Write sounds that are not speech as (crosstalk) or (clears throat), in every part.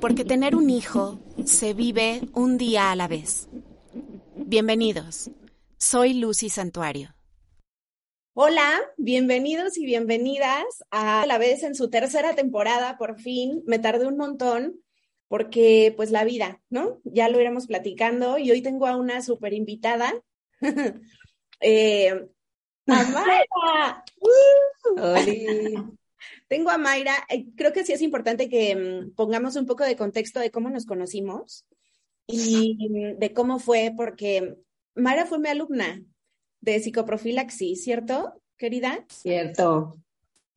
porque tener un hijo se vive un día a la vez. Bienvenidos, soy Lucy Santuario. Hola, bienvenidos y bienvenidas a la vez en su tercera temporada, por fin. Me tardé un montón porque pues la vida, ¿no? Ya lo iremos platicando y hoy tengo a una súper invitada. (laughs) eh, a (laughs) Tengo a Mayra, eh, creo que sí es importante que mm, pongamos un poco de contexto de cómo nos conocimos y mm, de cómo fue, porque Mayra fue mi alumna de psicoprofilaxis, ¿cierto, querida? Cierto.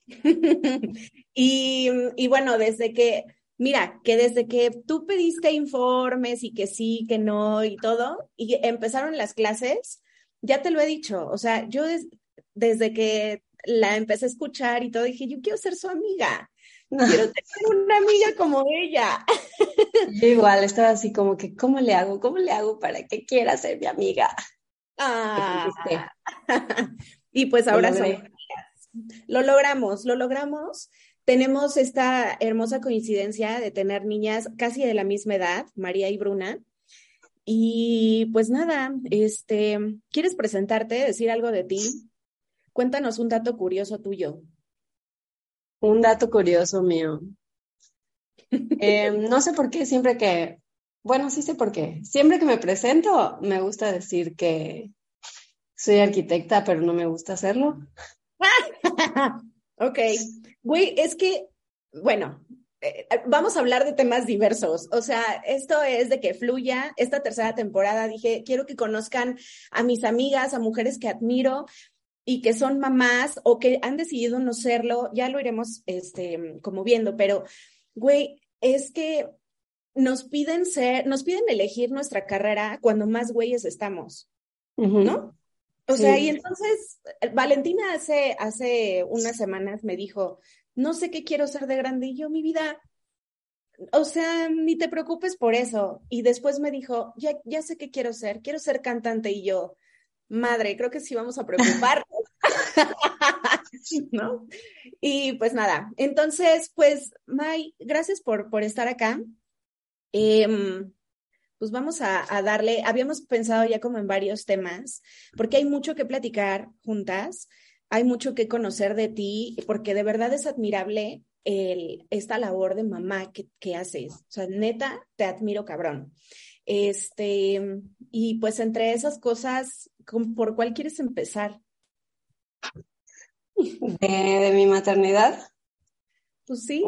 (laughs) y, y bueno, desde que, mira, que desde que tú pediste informes y que sí, que no y todo, y empezaron las clases, ya te lo he dicho, o sea, yo desde que la empecé a escuchar y todo, dije, yo quiero ser su amiga. (laughs) Quiero tener una amiga como ella. (laughs) Yo igual estaba así como que, ¿cómo le hago? ¿Cómo le hago para que quiera ser mi amiga? Ah. (laughs) y pues ahora somos Lo logramos, lo logramos. Tenemos esta hermosa coincidencia de tener niñas casi de la misma edad, María y Bruna. Y pues nada, este, ¿quieres presentarte, decir algo de ti? Cuéntanos un dato curioso tuyo. Un dato curioso mío. (laughs) Em, no sé por qué, siempre que, bueno, sí sé por qué. Siempre que me presento, me gusta decir que soy arquitecta, pero no me gusta hacerlo. (laughs) ok. Güey, es que, bueno, eh, vamos a hablar de temas diversos. O sea, esto es de que fluya. Esta tercera temporada dije, quiero que conozcan a mis amigas, a mujeres que admiro, y que son mamás o que han decidido no serlo, ya lo iremos este, como viendo, pero, güey, es que nos piden ser, nos piden elegir nuestra carrera cuando más güeyes estamos, ¿no? O sea, y entonces Valentina hace, hace unas semanas me dijo, no sé qué quiero ser de grande y yo, mi vida, o sea, ni te preocupes por eso. Y después me dijo, ya, ya sé qué quiero ser, quiero ser cantante y yo, madre, creo que sí vamos a preocupar. (laughs) ¿No? Y pues nada, entonces, pues, May, gracias por, por estar acá. Em, pues vamos a, darle, habíamos pensado ya como en varios temas, porque hay mucho que platicar juntas, hay mucho que conocer de ti, porque de verdad es admirable el, esta labor de mamá que, que haces. O sea, neta, te admiro cabrón. Este, y pues entre esas cosas, ¿por cuál quieres empezar? ¿De, mi maternidad? Pues sí.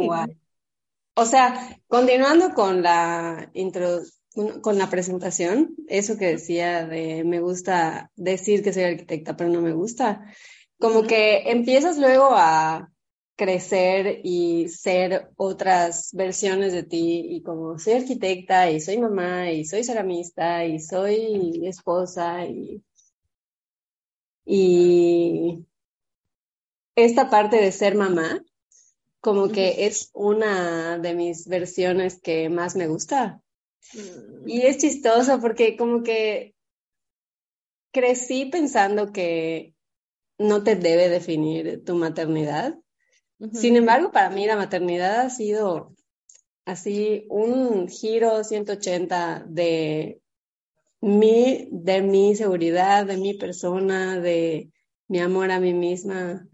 O sea, continuando con la con la presentación, eso que decía de me gusta decir que soy arquitecta, pero no me gusta, como que empiezas luego a crecer y ser otras versiones de ti y como soy arquitecta y soy mamá y soy ceramista y soy esposa y y esta parte de ser mamá, como que es una de mis versiones que más me gusta. Mm. Y es chistoso porque como que crecí pensando que no te debe definir tu maternidad. Sin embargo, para mí la maternidad ha sido así un giro 180 de mi, de mi seguridad, de mi persona, de mi amor a mí misma,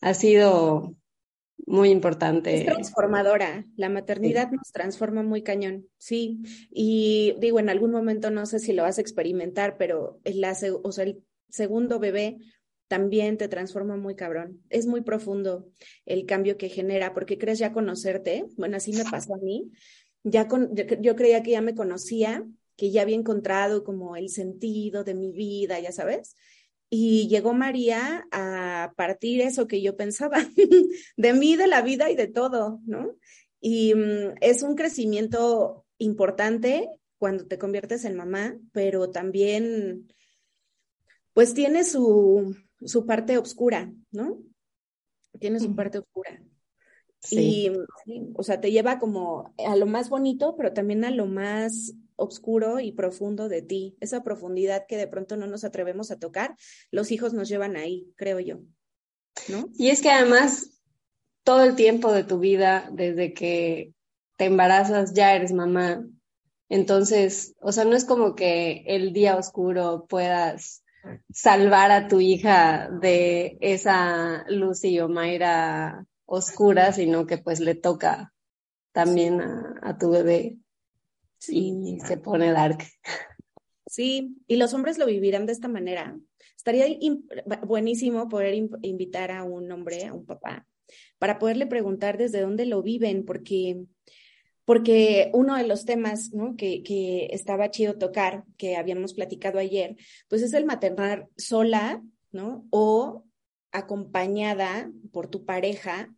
ha sido muy importante. Es transformadora. La maternidad nos transforma muy cañón, sí. Y digo, en algún momento no sé si lo vas a experimentar, pero el, o sea, el segundo bebé también te transforma muy cabrón. Es muy profundo el cambio que genera, porque crees ya conocerte. Bueno, así me pasó a mí. Ya con, yo creía que ya me conocía que ya había encontrado como el sentido de mi vida, ya sabes. Y llegó María a partir eso que yo pensaba, (laughs) de mí, de la vida y de todo, ¿no? Y mm, es un crecimiento importante cuando te conviertes en mamá, pero también, pues tiene su, su parte oscura, ¿no? Tiene su parte oscura. Sí. Y, o sea, te lleva como a lo más bonito, pero también a lo más oscuro y profundo de ti, esa profundidad que de pronto no nos atrevemos a tocar, los hijos nos llevan ahí, creo yo. ¿No? Y es que además todo el tiempo de tu vida, desde que te embarazas, ya eres mamá. Entonces, o sea, no es como que el día oscuro puedas salvar a tu hija de esa Lucy o Mayra oscura, sino que pues le toca también a, tu bebé y se pone dark. Sí, y los hombres lo vivirán de esta manera. Estaría buenísimo poder invitar a un hombre, a un papá, para poderle preguntar desde dónde lo viven, porque, porque uno de los temas ¿no? que, que estaba chido tocar, que habíamos platicado ayer, pues es el maternar sola, ¿no? O acompañada por tu pareja,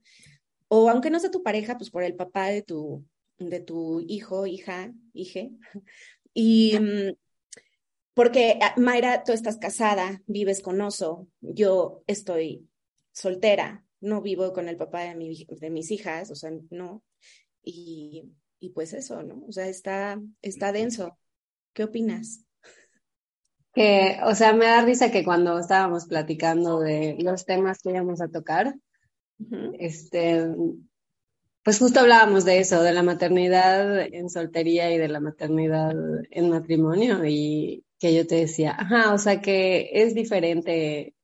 o aunque no sea tu pareja, pues por el papá de tu, de tu hijo, hija, hije. Y mm, porque, ah, Mayra, tú estás casada, vives con Oso, yo estoy soltera, no vivo con el papá de, de mis hijas, o sea, no. Y, y, pues eso, ¿no? O sea, está, está denso. ¿Qué opinas? Que, o sea, me da risa que cuando estábamos platicando de los temas que íbamos a tocar, este, pues justo hablábamos de eso, de la maternidad en soltería y de la maternidad en matrimonio y, que yo te decía, ajá, o sea que es diferente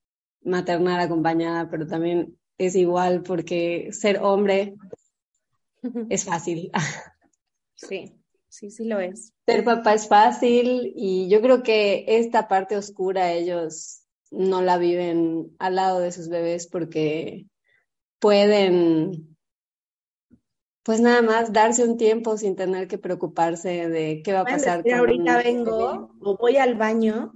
maternar acompañada, pero también es igual porque ser hombre es fácil. (laughs) Sí, sí, sí lo es. Ser papá es fácil y yo creo que esta parte oscura ellos no la viven al lado de sus bebés porque pueden pues nada más darse un tiempo sin tener que preocuparse de qué va a pasar. ahorita vengo o voy al baño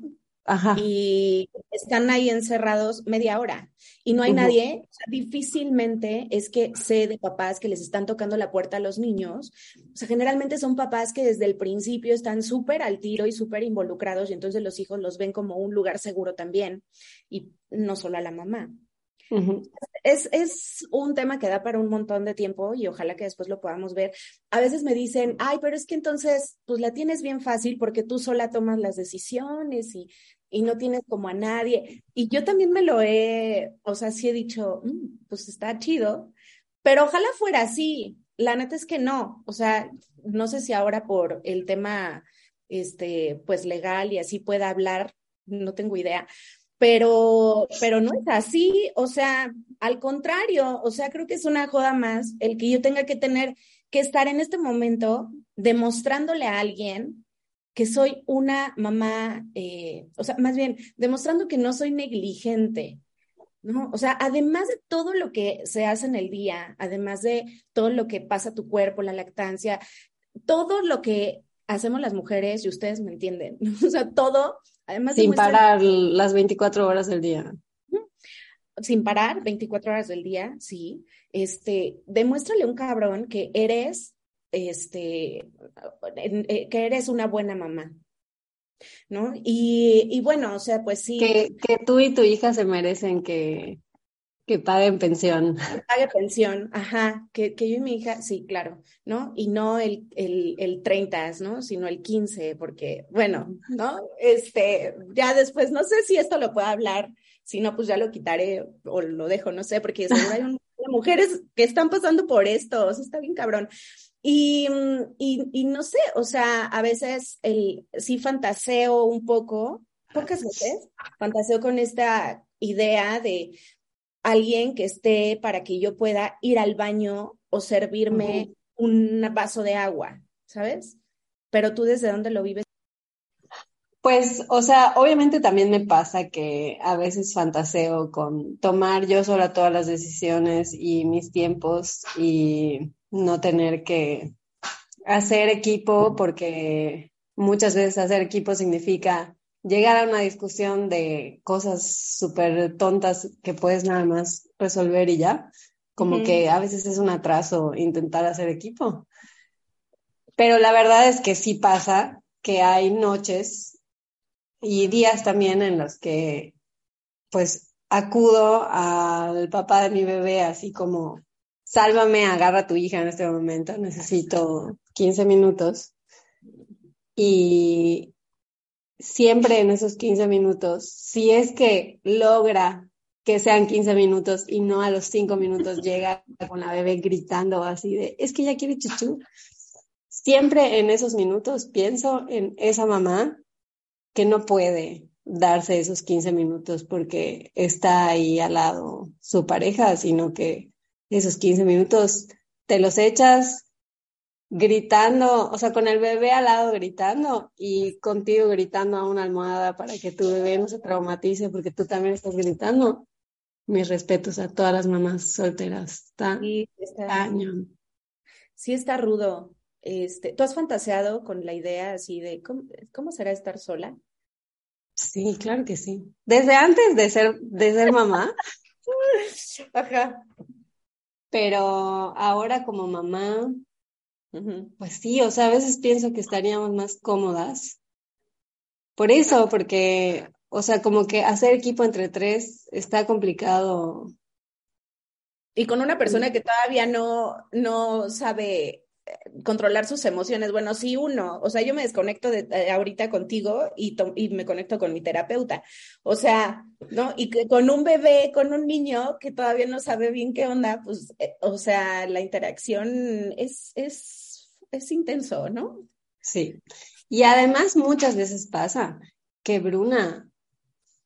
y están ahí encerrados media hora y no hay nadie. difícilmente es que sé de papás que les están tocando la puerta a los niños. O sea, generalmente son papás que desde el principio están súper al tiro y súper involucrados y entonces los hijos los ven como un lugar seguro también y no solo a la mamá es, es, un tema que da para un montón de tiempo y ojalá que después lo podamos ver. A veces me dicen, ay, pero es que entonces, pues la tienes bien fácil porque tú sola tomas las decisiones y, y no tienes como a nadie. Y yo también me lo he, o sea, sí he dicho, mm, pues está chido, pero ojalá fuera así. La neta es que no, o sea, no sé si ahora por el tema, este, pues legal y así pueda hablar, no tengo idea, pero, pero no es así, o sea, al contrario, o sea, creo que es una joda más el que yo tenga que tener que estar en este momento demostrándole a alguien que soy una mamá, eh, o sea, más bien, demostrando que no soy negligente, ¿no? O sea, además de todo lo que se hace en el día, además de todo lo que pasa a tu cuerpo, la lactancia, todo lo que hacemos las mujeres, y ustedes me entienden, (laughs) o sea, todo sin parar las 24 horas del día. Sin parar, 24 horas del día, sí. Este, demuéstrale un cabrón que eres, este, eh, que eres una buena mamá. ¿No? Y, y bueno, o sea, pues sí. Que, que tú y tu hija se merecen que, que paguen pensión. Que pague pensión, ajá, que, que, yo y mi hija, sí, claro, ¿no? Y no el, el, el 30, ¿no? Sino el 15, porque, bueno, ¿no? Este, ya después, no sé si esto lo puedo hablar, si no, pues ya lo quitaré o lo dejo, no sé, porque seguro hay (laughs) mujeres que están pasando por esto, o sea, está bien cabrón. Y, y, y no sé, o sea, a veces el, sí fantaseo un poco, pocas veces, fantaseo con esta idea de, alguien que esté para que yo pueda ir al baño o servirme un vaso de agua, ¿sabes? Pero tú desde dónde lo vives. Pues, o sea, obviamente también me pasa que a veces fantaseo con tomar yo sola todas las decisiones y mis tiempos y no tener que hacer equipo porque muchas veces hacer equipo significa llegar a una discusión de cosas súper tontas que puedes nada más resolver y ya, como que a veces es un atraso intentar hacer equipo. Pero la verdad es que sí pasa que hay noches y días también en los que pues acudo al papá de mi bebé así como, sálvame, agarra a tu hija en este momento, necesito 15 minutos. Y, siempre en esos 15 minutos, si es que logra que sean 15 minutos y no a los 5 minutos llega con la bebé gritando así de, es que ya quiere chuchu. Siempre en esos minutos pienso en esa mamá que no puede darse esos 15 minutos porque está ahí al lado su pareja, sino que esos 15 minutos te los echas gritando, o sea, con el bebé al lado gritando y contigo gritando a una almohada para que tu bebé no se traumatice porque tú también estás gritando. Mis respetos a todas las mamás solteras. Está, sí, está, sí está rudo. Este, ¿Tú has fantaseado con la idea así de cómo, cómo será estar sola? Sí, claro que sí. Desde antes de ser, de ser mamá. (laughs) Ajá. Pero ahora como mamá, pues sí, o sea, a veces pienso que estaríamos más cómodas. Por eso, porque, o sea, como que hacer equipo entre tres está complicado. Y con una persona que todavía no, no sabe eh, controlar sus emociones. Bueno, sí, uno, o sea, yo me desconecto de, eh, ahorita contigo y, y, me conecto con mi terapeuta. O sea, ¿no? Y que con un bebé, con un niño que todavía no sabe bien qué onda, pues, eh, o sea, la interacción es, es es intenso, ¿no? Sí. Y además muchas veces pasa que Bruna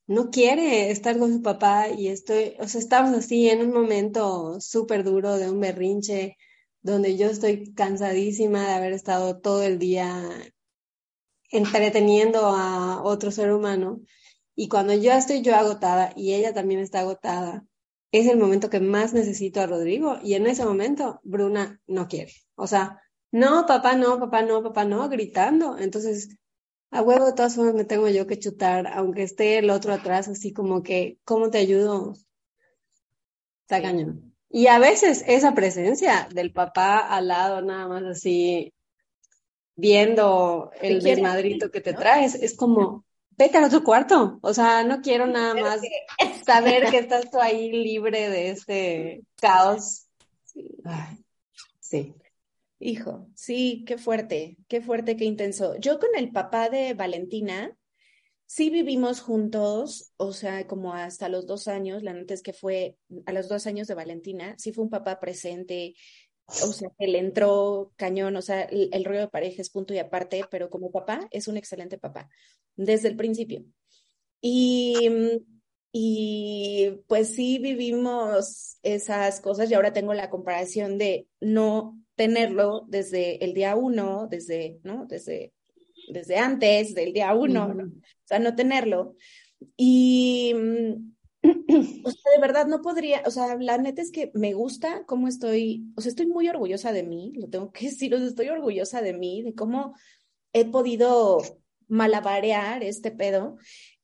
no quiere estar con su papá y estoy, o sea, estamos así en un momento súper duro de un berrinche donde yo estoy cansadísima de haber estado todo el día entreteniendo a otro ser humano. Y cuando yo estoy yo agotada y ella también está agotada, es el momento que más necesito a Rodrigo y en ese momento Bruna no quiere. O sea, no, papá, no, papá, no, papá, no, gritando. Entonces, a huevo de todas formas me tengo yo que chutar, aunque esté el otro atrás, así como que, ¿cómo te ayudo? Está cañón. Y a veces esa presencia del papá al lado, nada más así, viendo el desmadrito que te traes, es como, vete al otro cuarto. O sea, no quiero (laughs) nada más (laughs) saber que estás tú ahí libre de este caos. sí. Hijo, sí, qué fuerte, qué fuerte, qué intenso. Yo con el papá de Valentina, sí vivimos juntos, o sea, como hasta los dos años, la neta es que fue a los dos años de Valentina, sí fue un papá presente, o sea, que le entró cañón, o sea, el, el rollo de pareja es punto y aparte, pero como papá es un excelente papá, desde el principio. Y, y pues sí vivimos esas cosas y ahora tengo la comparación de no tenerlo desde el día uno, desde, ¿no? Desde, desde antes del día uno, o sea, no tenerlo. Y, mm, (clears throat) o sea, de verdad no podría, o sea, la neta es que me gusta cómo estoy, o sea, estoy muy orgullosa de mí, lo tengo que (laughs) decir, o sea, estoy orgullosa de mí, de cómo he podido malabarear este pedo.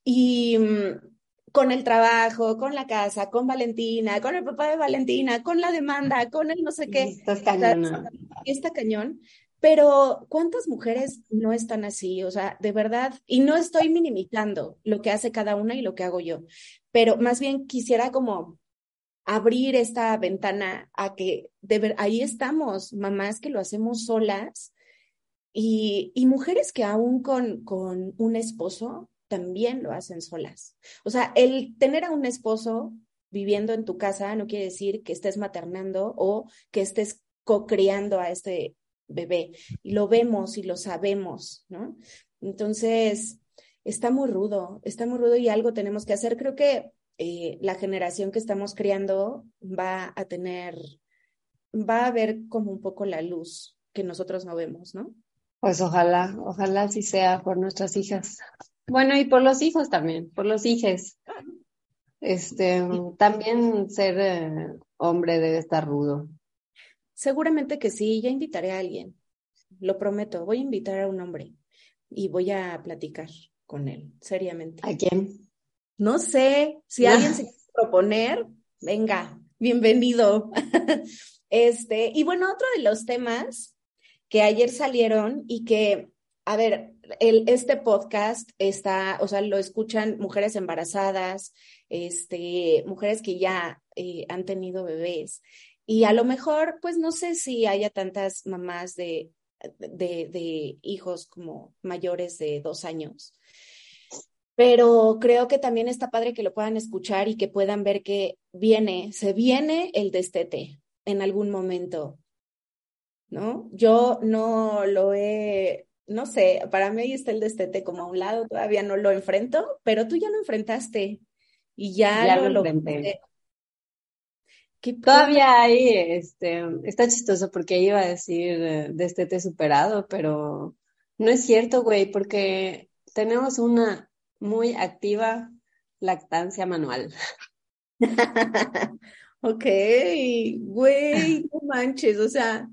Y, mm, con el trabajo, con la casa, con Valentina, con el papá de Valentina, con la demanda, con el no sé qué. Está cañón. Está cañón. Pero ¿cuántas mujeres no están así? O sea, de verdad, y no estoy minimizando lo que hace cada una y lo que hago yo, pero más bien quisiera como abrir esta ventana a que de ver, ahí estamos, mamás que lo hacemos solas y, y mujeres que aún con, con un esposo también lo hacen solas. O sea, el tener a un esposo viviendo en tu casa no quiere decir que estés maternando o que estés co-criando a este bebé. Y lo vemos y lo sabemos, ¿no? Entonces, está muy rudo, está muy rudo y algo tenemos que hacer. Creo que eh, la generación que estamos criando va a tener, va a ver como un poco la luz que nosotros no vemos, ¿no? Pues ojalá, ojalá así sea por nuestras hijas. Bueno, y por los hijos también, por los hijos. Este, también ser eh, hombre debe estar rudo. Seguramente que sí, ya invitaré a alguien, lo prometo, voy a invitar a un hombre y voy a platicar con él, seriamente. ¿A quién? No sé, si (laughs) alguien se quiere proponer, venga, bienvenido. (laughs) este, y bueno, otro de los temas que ayer salieron y que, a ver, el, este podcast está, o sea, lo escuchan mujeres embarazadas, este, mujeres que ya eh, han tenido bebés. Y a lo mejor, pues no sé si haya tantas mamás de, de, de hijos como mayores de dos años. Pero creo que también está padre que lo puedan escuchar y que puedan ver que viene, se viene el destete en algún momento, ¿no? Yo no lo he, no sé, para mí está el destete como a un lado, todavía no lo enfrento, pero tú ya lo enfrentaste y ya, Ya lo, lo enfrenté. ¿Qué- Todavía hay, este, está chistoso porque iba a decir eh, destete superado, pero no es cierto, güey, porque tenemos una muy activa lactancia manual. (laughs) Ok, güey, no manches, o sea,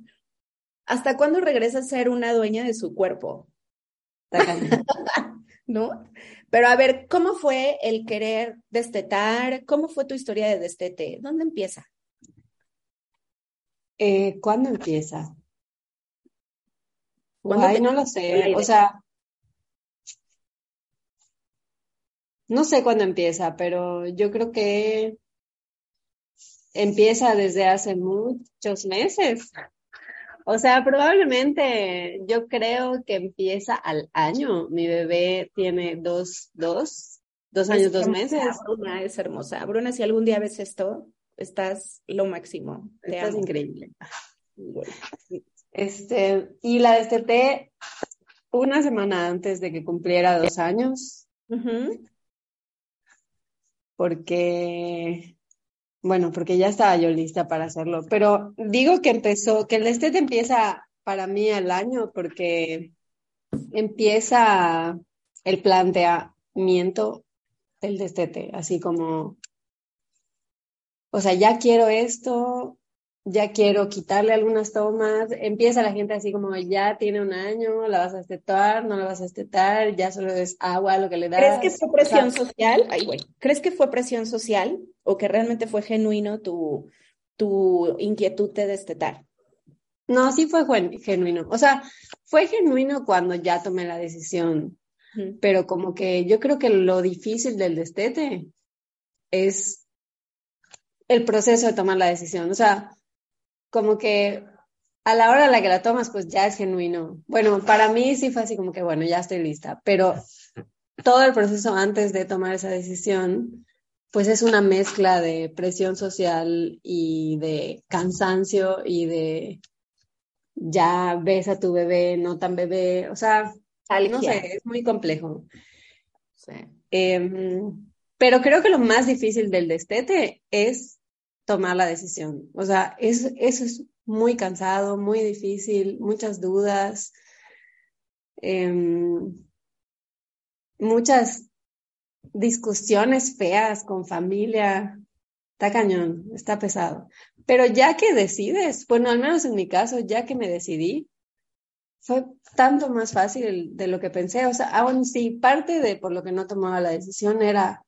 ¿hasta cuándo regresa a ser una dueña de su cuerpo? (laughs) ¿No? Pero a ver, ¿cómo fue el querer destetar? ¿Cómo fue tu historia de destete? ¿Dónde empieza? Eh, ¿cuándo empieza? ¿Cuándo Ay, no lo sé, o sea, no sé cuándo empieza, pero yo creo que empieza desde hace muchos meses. O sea, probablemente yo creo que empieza al año. Mi bebé tiene dos, dos, dos años, Es dos meses. Bruna, es hermosa. Bruna, si algún día ves esto, estás lo máximo. Te Estás amo. increíble. Este, y la desteté una semana antes de que cumpliera dos años, porque, bueno, porque ya estaba yo lista para hacerlo. Pero digo que empezó, que el destete empieza para mí al año, porque empieza el planteamiento del destete, así como, o sea, ya quiero esto, ya quiero quitarle algunas tomas, empieza la gente así como, ya tiene un año, la vas a destetar, no la vas a destetar, ya solo es agua lo que le das. ¿Crees que fue O sea, presión social? Ay, güey. ¿Crees que fue presión social o que realmente fue genuino tu, tu inquietud de destetar? No, sí fue genuino. O sea, fue genuino cuando ya tomé la decisión, pero como que yo creo que lo difícil del destete es el proceso de tomar la decisión. O sea, como que a la hora en la que la tomas, pues ya es genuino. Bueno, para mí sí fue así como que, bueno, ya estoy lista, pero todo el proceso antes de tomar esa decisión, pues es una mezcla de presión social y de cansancio y de ya ves a tu bebé, no tan bebé, o sea, no sé, es muy complejo. Sí. Em, pero creo que lo más difícil del destete es tomar la decisión. O sea, es, eso es muy cansado, muy difícil, muchas dudas, em, muchas discusiones feas con familia. Está cañón, está pesado. Pero ya que decides, bueno, al menos en mi caso, ya que me decidí, fue tanto más fácil de lo que pensé. O sea, aún sí, parte de por lo que no tomaba la decisión era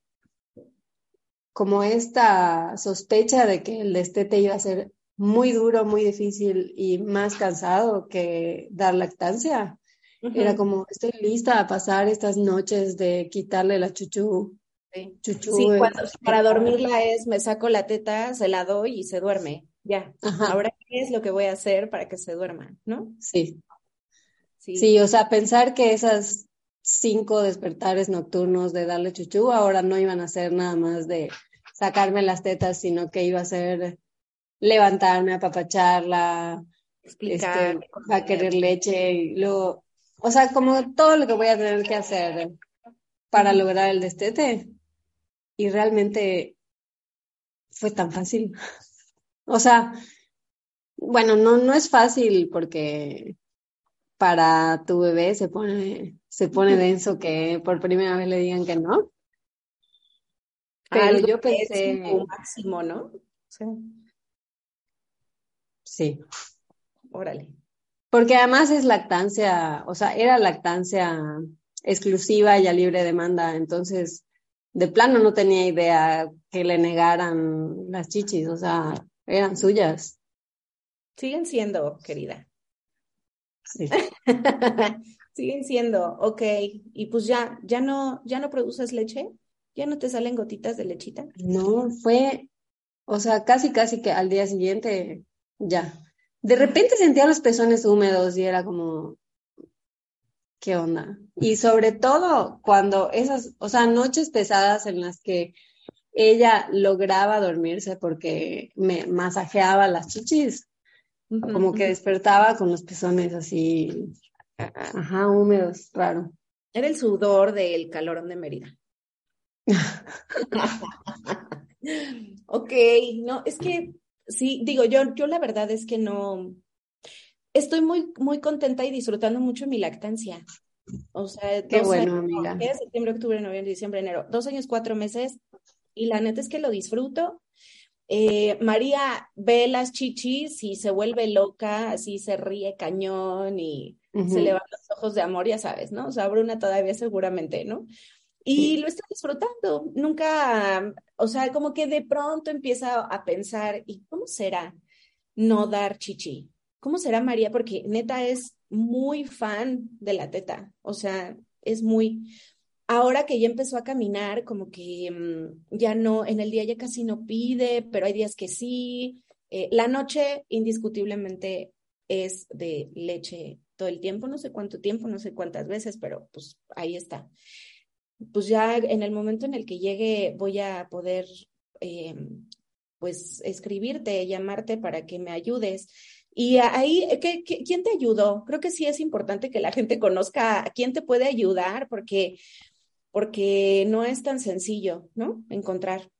como esta sospecha de que el destete iba a ser muy duro, muy difícil y más cansado que dar lactancia. Era como, estoy lista a pasar estas noches de quitarle la chuchú, Sí. chuchú. Sí, eh, cuando para dormirla es me saco la teta, se la doy y se duerme. Ya. Ajá, Ahora, ¿qué es lo que voy a hacer para que se duerma? ¿No? sí. Sí. Sí, o sea, pensar que esas cinco despertares nocturnos de darle chuchú ahora no iban a ser nada más de sacarme las tetas, sino que iba a ser levantarme, apapacharla, Explicar, este, va a querer leche y luego, o sea, como todo lo que voy a tener que hacer para lograr el destete. Y realmente fue tan fácil. (laughs) O sea, bueno, no, no es fácil porque para tu bebé se pone, se pone denso que por primera vez le digan que no. Pero Algo yo que es pensé, como máximo, ¿no? Sí. sí, Órale. porque además es lactancia, o sea, era lactancia exclusiva y a libre demanda, entonces de plano no tenía idea que le negaran las chichis, o sea, eran suyas. Siguen siendo, querida. Sí. (laughs) Siguen siendo, ok. Y pues ya, ya no, ya no produces leche, ya no te salen gotitas de lechita. No, fue, o sea, casi, casi que al día siguiente ya. De repente sentía los pezones húmedos y era como, qué onda. Y sobre todo cuando esas, o sea, noches pesadas en las que ella lograba dormirse porque me masajeaba las chichis, como que despertaba con los pezones así, ajá, húmedos, raro. Era el sudor del calorón de Mérida. ok, no, es que sí, digo, yo, yo la verdad es que no, estoy muy, muy contenta y disfrutando mucho mi lactancia. O sea, Qué bueno, amiga. septiembre, octubre, noviembre, diciembre, enero, dos años, cuatro meses, y la neta es que lo disfruto. Eh, María ve las chichis y se vuelve loca, así se ríe cañón y se le van los ojos de amor, ya sabes, ¿no? O sea, Bruna todavía seguramente, ¿no? Y lo está disfrutando. Nunca, o sea, como que de pronto empieza a pensar, ¿y cómo será no dar chichi? ¿Cómo será María? Porque neta es muy fan de la teta, o sea, es muy... Ahora que ya empezó a caminar, como que mm, ya no, en el día ya casi no pide, pero hay días que sí. Eh, la noche indiscutiblemente es de leche todo el tiempo, no sé cuánto tiempo, no sé cuántas veces, pero pues ahí está. Pues ya en el momento en el que llegue voy a poder eh, pues escribirte, llamarte para que me ayudes. Y ahí, ¿qué, quién te ayudó? Creo que sí es importante que la gente conozca a quién te puede ayudar porque, porque no es tan sencillo, ¿no? Encontrar.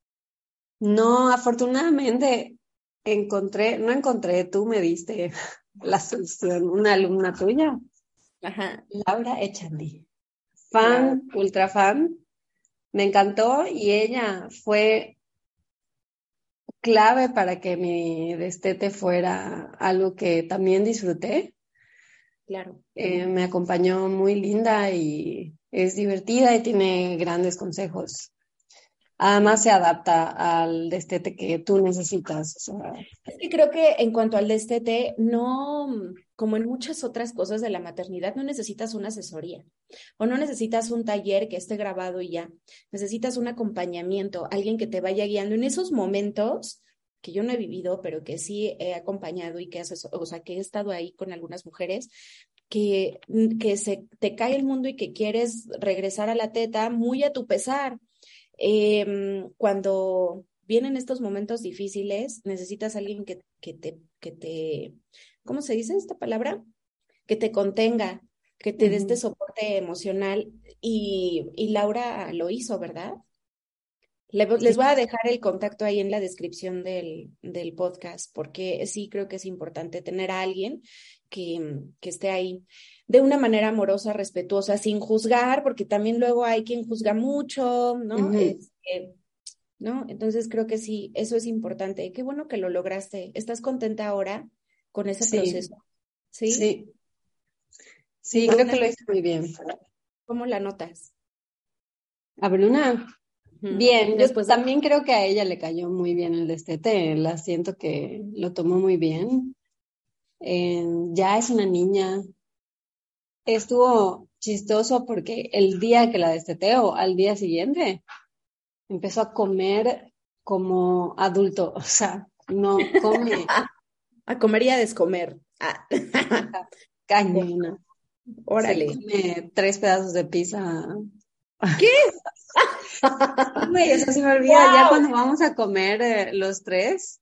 No, afortunadamente encontré, no encontré, tú me diste la solución, una alumna tuya. Ajá. Laura Echandi. Fan, ultra fan. Me encantó y ella fue clave para que mi destete fuera algo que también disfruté. Claro. Eh, me acompañó muy linda y es divertida y tiene grandes consejos. Además se adapta al destete que tú necesitas. Es que creo que en cuanto al destete, no, como en muchas otras cosas de la maternidad, no necesitas una asesoría o no necesitas un taller que esté grabado y ya. Necesitas un acompañamiento, alguien que te vaya guiando en esos momentos que yo no he vivido, pero que sí he acompañado y que o sea, que he estado ahí con algunas mujeres que, que se te cae el mundo y que quieres regresar a la teta muy a tu pesar. Em, cuando vienen estos momentos difíciles, necesitas alguien que, que, te, que te, ¿cómo se dice esta palabra? Que te contenga, que te dé este soporte emocional. Y, y Laura lo hizo, ¿verdad? les voy a dejar el contacto ahí en la descripción del, del, podcast, porque sí creo que es importante tener a alguien que, que esté ahí de una manera amorosa, respetuosa, sin juzgar, porque también luego hay quien juzga mucho, ¿no? Este, ¿no? Entonces creo que sí, eso es importante. Qué bueno que lo lograste. ¿Estás contenta ahora con ese proceso? Sí. Sí, sí creo que lo hice muy bien. ¿Cómo la notas? A Bruna, bien. Después también creo que a ella le cayó muy bien el destete. La siento que lo tomó muy bien. Eh, ya es una niña. Estuvo chistoso porque el día que la desteteo, al día siguiente, empezó a comer como adulto, (laughs) o sea, no come. (laughs) a comer y a descomer. Ah. Cañona. (laughs) Órale. come tres pedazos de pizza. ¿Qué? eso se me olvida. Ya cuando vamos a comer eh, los tres,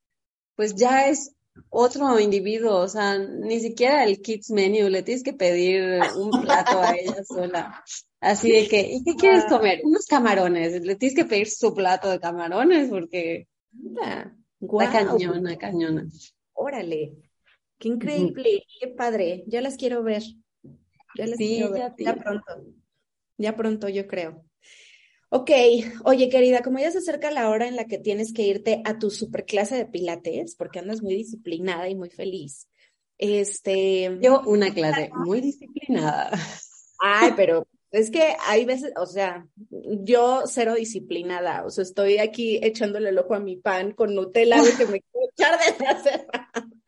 pues ya es otro individuo, o sea, ni siquiera el kids menu, le tienes que pedir un plato a ella sola. Así de que, ¿y qué quieres comer? Unos camarones, le tienes que pedir su plato de camarones porque la cañona, cañona. Órale, qué increíble, qué padre, ya las quiero ver. Ya las quiero ver, ya pronto, ya pronto yo creo. Ok, oye querida, como ya se acerca la hora en la que tienes que irte a tu superclase de pilates, porque andas muy disciplinada y muy feliz. Este. Yo una clase muy disciplinada. Ay, pero es que hay veces, o sea, yo cero disciplinada, o sea, estoy aquí echándole el ojo a mi pan con Nutella de que me quiero echar de hacer. (laughs)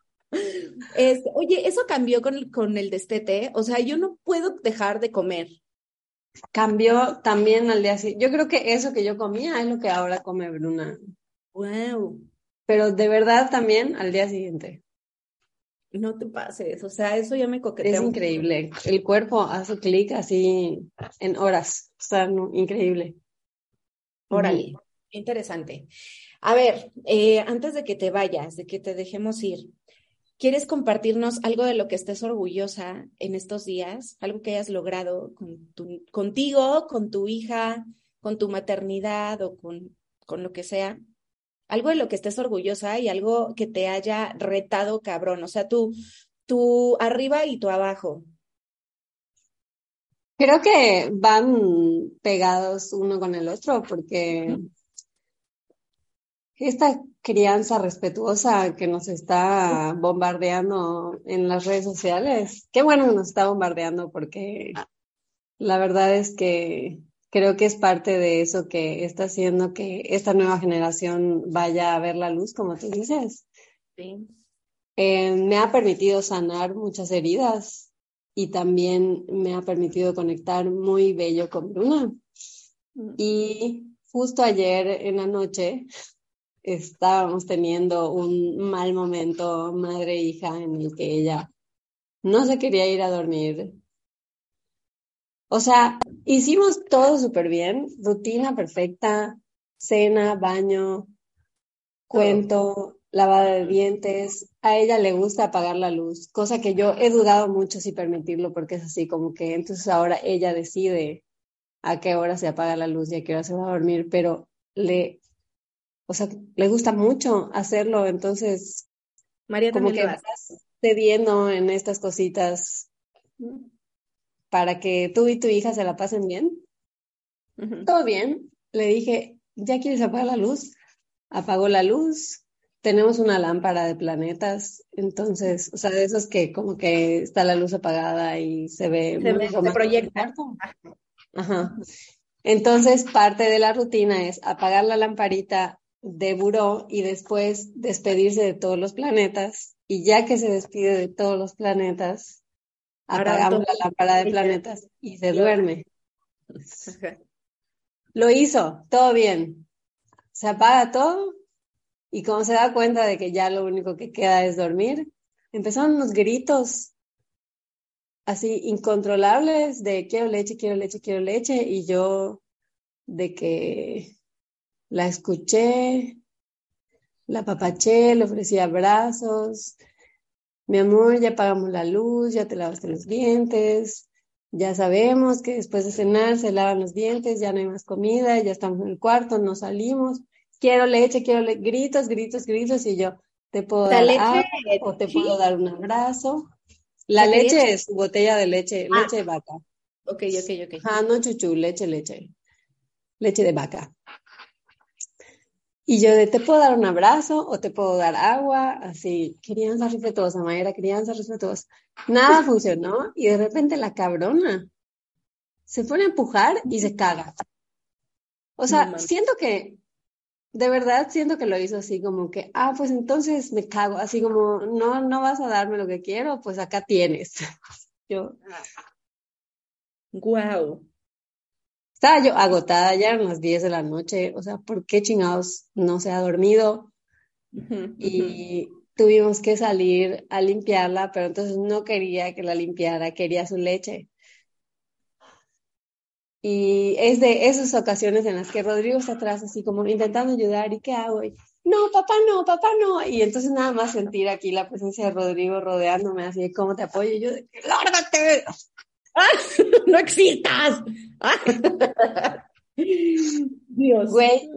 Este, oye, eso cambió con, con el destete, o sea, yo no puedo dejar de comer, cambió también al día siguiente. Yo creo que eso que yo comía es lo que ahora come Bruna. Wow. Pero de verdad también al día siguiente. no te pases, o sea, eso ya me coquetea. Es increíble, el cuerpo hace clic así en horas, o sea, increíble. Órale, interesante. A ver, eh, antes de que te vayas, de que te dejemos ir, ¿quieres compartirnos algo de lo que estés orgullosa en estos días? Algo que hayas logrado con tu, contigo, con tu hija, con tu maternidad o con, con lo que sea? Algo de lo que estés orgullosa y algo que te haya retado cabrón, o sea, tú, tú arriba y tú abajo. Creo que van pegados uno con el otro porque esta crianza respetuosa que nos está bombardeando en las redes sociales, qué bueno que nos está bombardeando porque la verdad es que creo que es parte de eso que está haciendo que esta nueva generación vaya a ver la luz, como tú dices. Sí. Eh, me ha permitido sanar muchas heridas y también me ha permitido conectar muy bello con Bruna. Mm. Y justo ayer en la noche estábamos teniendo un mal momento madre e hija en el que ella no se quería ir a dormir. O sea, hicimos todo súper bien, rutina perfecta, cena, baño, cuento, lavada de dientes. A ella le gusta apagar la luz, cosa que yo he dudado mucho si permitirlo porque es así como que entonces ahora ella decide a qué hora se apaga la luz y a qué hora se va a dormir, pero le o sea, le gusta mucho hacerlo, entonces María como que vas cediendo en estas cositas para que tú y tu hija se la pasen bien. Todo bien. Le dije, ¿ya quieres apagar la luz? Apagó la luz. Tenemos una lámpara de planetas, entonces, o sea, de esos que como que está la luz apagada y se ve, se, ve, se proyecta. Ajá. Entonces, parte de la rutina es apagar la lamparita de buró y después despedirse de todos los planetas. Y ya que se despide de todos los planetas, apagamos la lámpara de planetas y se duerme. Lo hizo, todo bien. Se apaga todo y como se da cuenta de que ya lo único que queda es dormir, empezaron unos gritos así incontrolables de quiero leche, quiero leche, quiero leche y yo de que la escuché, la papaché, le ofrecí abrazos. Mi amor, ya apagamos la luz, ya te lavaste los dientes, ya sabemos que después de cenar se lavan los dientes, ya no hay más comida, ya estamos en el cuarto, no salimos. Quiero leche, quiero leche, gritos, gritos, gritos, y yo, ¿te puedo dar agua o te puedo dar un abrazo? La leche, es botella de leche, ah. leche de vaca. Ok, ok, ok. Ah, no chuchu, leche, leche. Leche de vaca. Y yo de, ¿te puedo dar un abrazo o te puedo dar agua? Así, crianza respetuosa, Mayra, crianza respetuosa. Nada funcionó y de repente la cabrona se pone a empujar y se caga. O sea, siento que, de verdad siento que lo hizo así como que, ah, pues entonces me cago, así como, no, no vas a darme lo que quiero, pues acá tienes. (laughs) Yo, wow. Estaba yo agotada, ya eran las 10 de la noche, o sea, ¿por qué chingados no se ha dormido? Y tuvimos que salir a limpiarla, pero entonces no quería que la limpiara, quería su leche. Y es de esas ocasiones en las que Rodrigo está atrás, así como intentando ayudar, ¿y qué hago? no, papá no, papá no. Y entonces nada más sentir aquí la presencia de Rodrigo rodeándome, así, ¿cómo te apoyo? Y yo, ¡lárgate! (laughs) no existas. (laughs) Dios. Güey,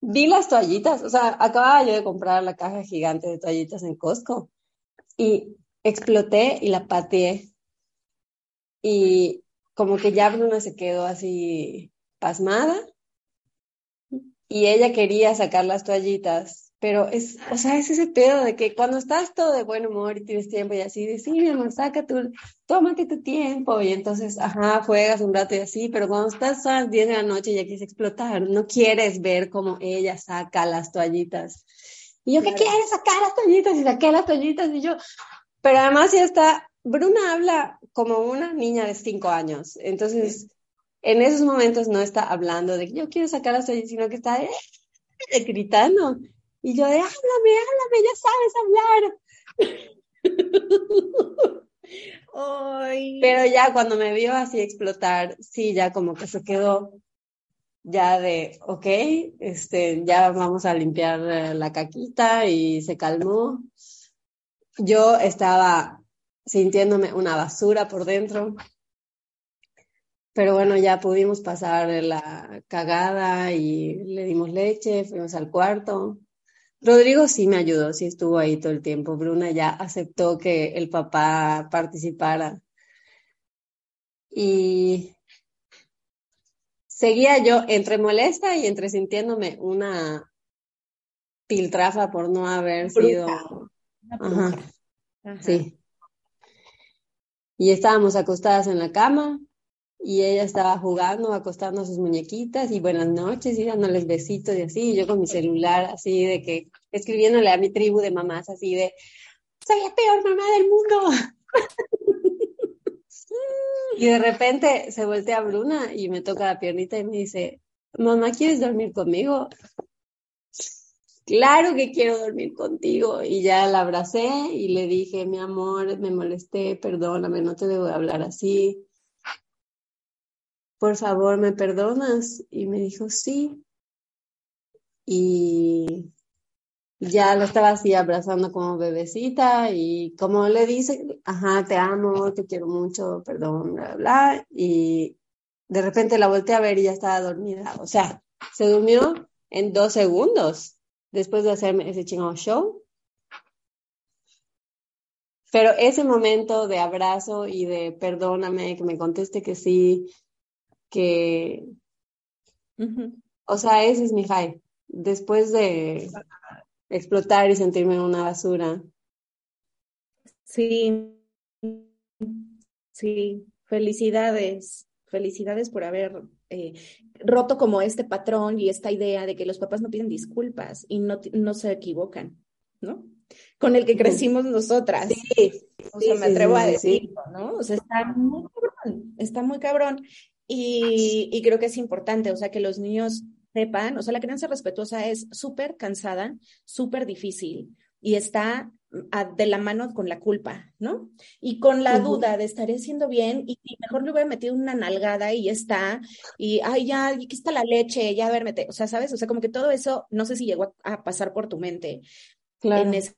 vi las toallitas, o sea, acababa yo de comprar la caja gigante de toallitas en Costco y exploté y la pateé. Y como que ya Bruna se quedó así pasmada y ella quería sacar las toallitas pero es, o sea, es ese pedo de que cuando estás todo de buen humor y tienes tiempo y así, de sí, mi amor, saca tu, tómate tu tiempo y entonces, ajá, juegas un rato y así, pero cuando estás a las 10 de la noche y ya quieres explotar, no quieres ver cómo ella saca las toallitas. Y yo, ¿qué quieres sacar las toallitas? Y saqué las toallitas y yo, pero además ya está, Bruna habla como una niña de 5 años, entonces, en esos momentos no está hablando de que yo quiero sacar las toallitas, sino que está eh, gritando. Y yo de, háblame, háblame, ya sabes hablar. Pero ya cuando me vio así explotar, sí, ya como que se quedó ya de, ok, este, ya vamos a limpiar eh, la caquita y se calmó. Yo estaba sintiéndome una basura por dentro. Pero bueno, ya pudimos pasar la cagada y le dimos leche, fuimos al cuarto. Rodrigo sí me ayudó, sí estuvo ahí todo el tiempo. Bruna ya aceptó que el papá participara. Y seguía yo entre molesta y entre sintiéndome una piltrafa por no haber sido. Ajá. Sí. Y estábamos acostadas en la cama y ella estaba jugando, acostando a sus muñequitas y buenas noches y dándoles besitos y así, y yo con mi celular así de que escribiéndole a mi tribu de mamás así de, soy la peor mamá del mundo. (laughs) y de repente se voltea Bruna y me toca la piernita y me dice, mamá, ¿quieres dormir conmigo? Claro que quiero dormir contigo. Y ya la abracé y le dije, mi amor, me molesté, perdóname, no te debo hablar así por favor, ¿me perdonas? Y me dijo, sí. Y ya lo estaba así abrazando como bebecita y como le dice, ajá, te amo, te quiero mucho, perdón, bla, bla, y de repente la volteé a ver y ya estaba dormida. O sea, se durmió en dos segundos después de hacerme ese chingado show. Pero ese momento de abrazo y de perdóname, que me conteste que sí, que, o sea, ese es mi high. Después de explotar y sentirme una basura. Sí, sí, felicidades, felicidades por haber eh, roto como este patrón y esta idea de que los papás no piden disculpas y no, no se equivocan, ¿no? Con el que crecimos nosotras. Sí, o sea, me atrevo a decirlo, ¿no? O sea, está muy cabrón, está muy cabrón. Y, creo que es importante, o sea, que los niños sepan, o sea, la crianza respetuosa es súper cansada, súper difícil y está de la mano con la culpa, ¿no? Y con la duda de estaré haciendo bien y, mejor le hubiera metido una nalgada y ya está, y ay, ya, aquí está la leche, ya a ver, mete, o sea, ¿sabes? O sea, como que todo eso, no sé si llegó a, pasar por tu mente en ese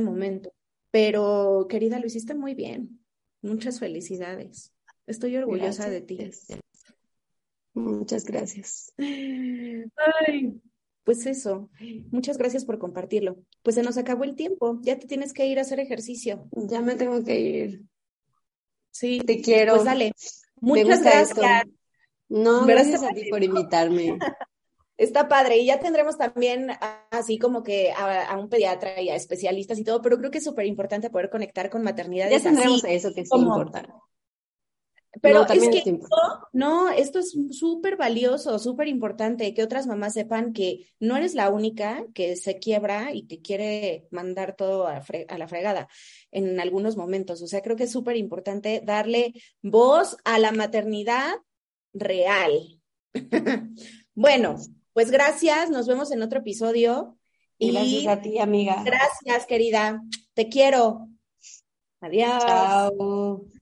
momento, pero querida, lo hiciste muy bien. Muchas felicidades. Estoy orgullosa de ti. Muchas gracias. Ay, pues eso. Muchas gracias por compartirlo. Pues se nos acabó el tiempo. Ya te tienes que ir a hacer ejercicio. Ya me tengo que ir. Sí. Te quiero. Pues dale. Muchas gracias. No, gracias a ti por (laughs) invitarme. Está padre. Y ya tendremos también así como que a, un pediatra y a especialistas y todo, pero creo que es súper importante poder conectar con maternidades. Ya tendremos eso que es importante. Pero es que esto, no, esto es súper valioso, súper importante que otras mamás sepan que no eres la única que se quiebra y que quiere mandar todo a, a la fregada en algunos momentos. O sea, creo que es súper importante darle voz a la maternidad real. (laughs) bueno, pues gracias, nos vemos en otro episodio. Y gracias a ti, amiga. Gracias, querida. Te quiero. Adiós. Chao.